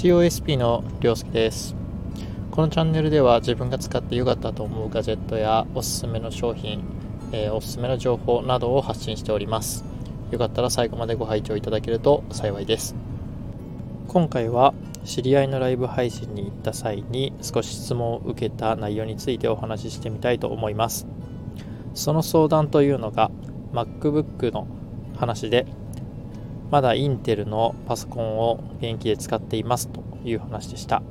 COSP のりょうすけです。このチャンネルでは自分が使って良かったと思うガジェットやおすすめの商品、えー、おすすめの情報などを発信しております。よかったら最後までご拝聴いただけると幸いです。今回は知り合いのライブ配信に行った際に少し質問を受けた内容についてお話ししてみたいと思います。その相談というのが MacBook の話でまだインテルのパソコンを現役で使っていますという話でした。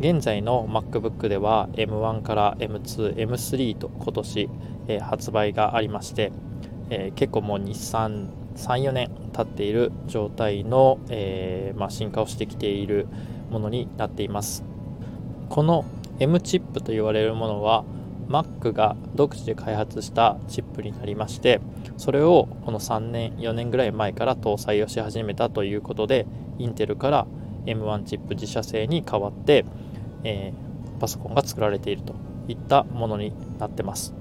現在の MacBook では M1 から M2、M3 と今年、えー、発売がありまして、えー、結構もう2、3、4年経っている状態の、えー、まあ、進化をしてきているものになっています。この M チップと言われるものは Mac が独自で開発したチップになりましてそれをこの3年4年ぐらい前から搭載をし始めたということでインテルから M1 チップ自社製に変わって、えー、パソコンが作られているといったものになってます。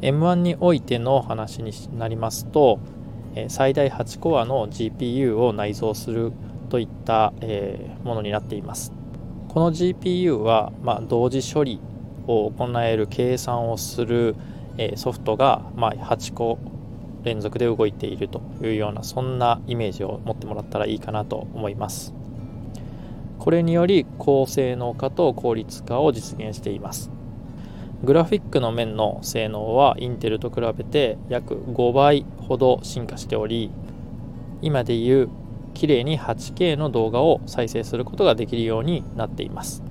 M1 においての話になりますと最大8コアの GPU を内蔵するといった、えものになっています。この GPU は、まあ、同時処理を行える計算をするソフトが、ま、8個連続で動いているというようなそんなイメージを持ってもらったらいいかなと思います。これにより高性能化と効率化を実現しています。グラフィックの面の性能はインテルと比べて約5倍ほど進化しており今でいう綺麗に 8K の動画を再生することができるようになっています。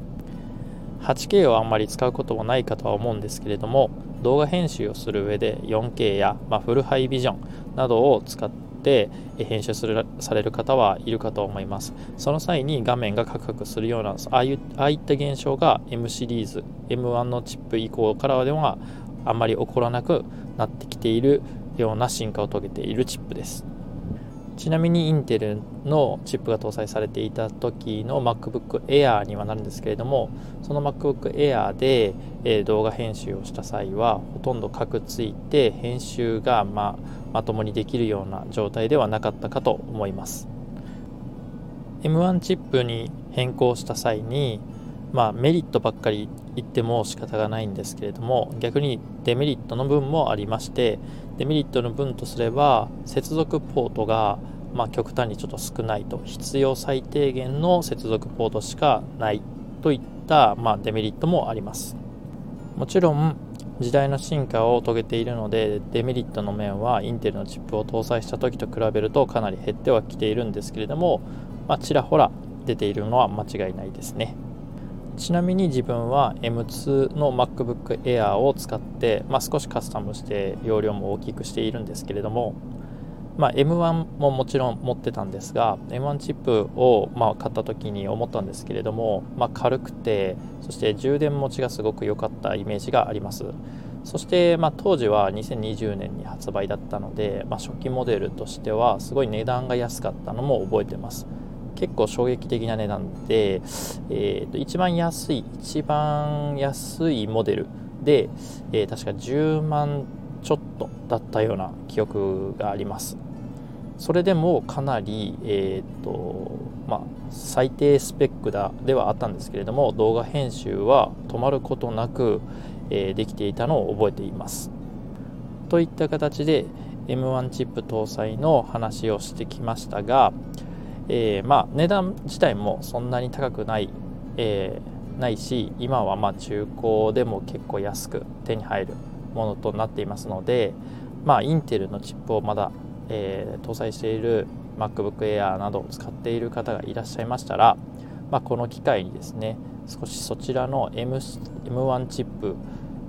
8K をあんまり使うこともないかとは思うんですけれども動画編集をする上で 4K や、まあ、フルハイビジョンなどを使って編集するされる方はいるかと思います。その際に画面がカクカクするようなああいうああいった現象が M シリーズ M1 のチップ以降からではあんまり起こらなくなってきているような進化を遂げているチップです。ちなみにインテルのチップが搭載されていた時の MacBook Air にはなるんですけれどもその MacBook Air で、え動画編集をした際はほとんどくついて編集が、ままともにできるような状態ではなかったかと思います。M1 チップに変更した際にまあ、メリットばっかり言っても仕方がないんですけれども逆にデメリットの分もありましてデメリットの分とすれば接続ポートがまあ、極端にちょっと少ないと。必要最低限の接続ポートしかないといった、まあ、デメリットもあります。もちろん時代の進化を遂げているのでデメリットの面はインテルのチップを搭載した時と比べるとかなり減ってはきているんですけれども、まあ、ちらほら出ているのは間違いないですね。ちなみに自分は M2 の MacBook Air を使って、まあ、少しカスタムして容量も大きくしているんですけれども、まあ、M1 ももちろん持ってたんですが M1 チップをま買った時に思ったんですけれども、まあ、軽くてそして充電持ちがすごく良かったイメージがあります。そして、ま、当時は2020年に発売だったので、ま、初期モデルとしてはすごい値段が安かったのも覚えてます。結構衝撃的な値段で、えー、と一番安い一番安いモデルで、えー、確か10万ちょっとだったような記憶があります。それでもかなり、えーとまあ、最低スペックだではあったんですけれども動画編集は止まることなく、えー、できていたのを覚えています。といった形で M1 チップ搭載の話をしてきましたが、えー、まあ、値段自体もそんなに高くない、えー、ないし今はま中古でも結構安く手に入るものとなっていますので、まあ、インテルのチップをまだ、えー、搭載している MacBook Air などを使っている方がいらっしゃいましたら、まあ、この機会にですね少しそちらの M M1 チップ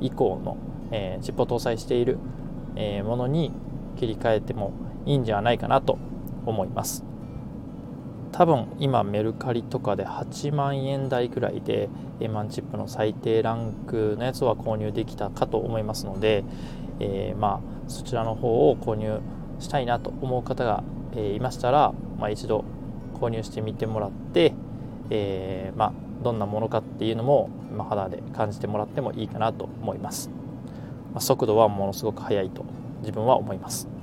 以降の、えー、チップを搭載している、えー、ものに切り替えてもいいんじゃないかなと思います。多分今メルカリとかで8万円台くらいで M1 チップの最低ランクのやつは購入できたかと思いますので、えー、まあそちらの方を購入したいなと思う方が、えいましたら、まあ、一度購入してみてもらって、えー、まあ、どんなものかっていうのも、ま、肌で感じてもらってもいいかなと思います、ま速度はものすごく速いと自分は思います。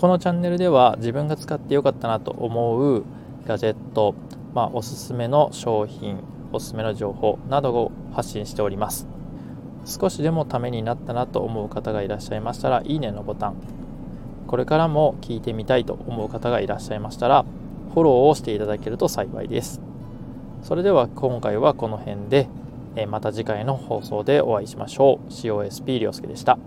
このチャンネルでは自分が使ってよかったなと思う、ガジェット、まあ、おすすめの商品おすすめの情報などを発信しております。少しでもためになったなと思う方がいらっしゃいましたらいいねのボタン。これからも聞いてみたいと思う方がいらっしゃいましたらフォローをしていただけると幸いです。それでは今回はこの辺で。また次回の放送でお会いしましょう。COSP りょうすけでした。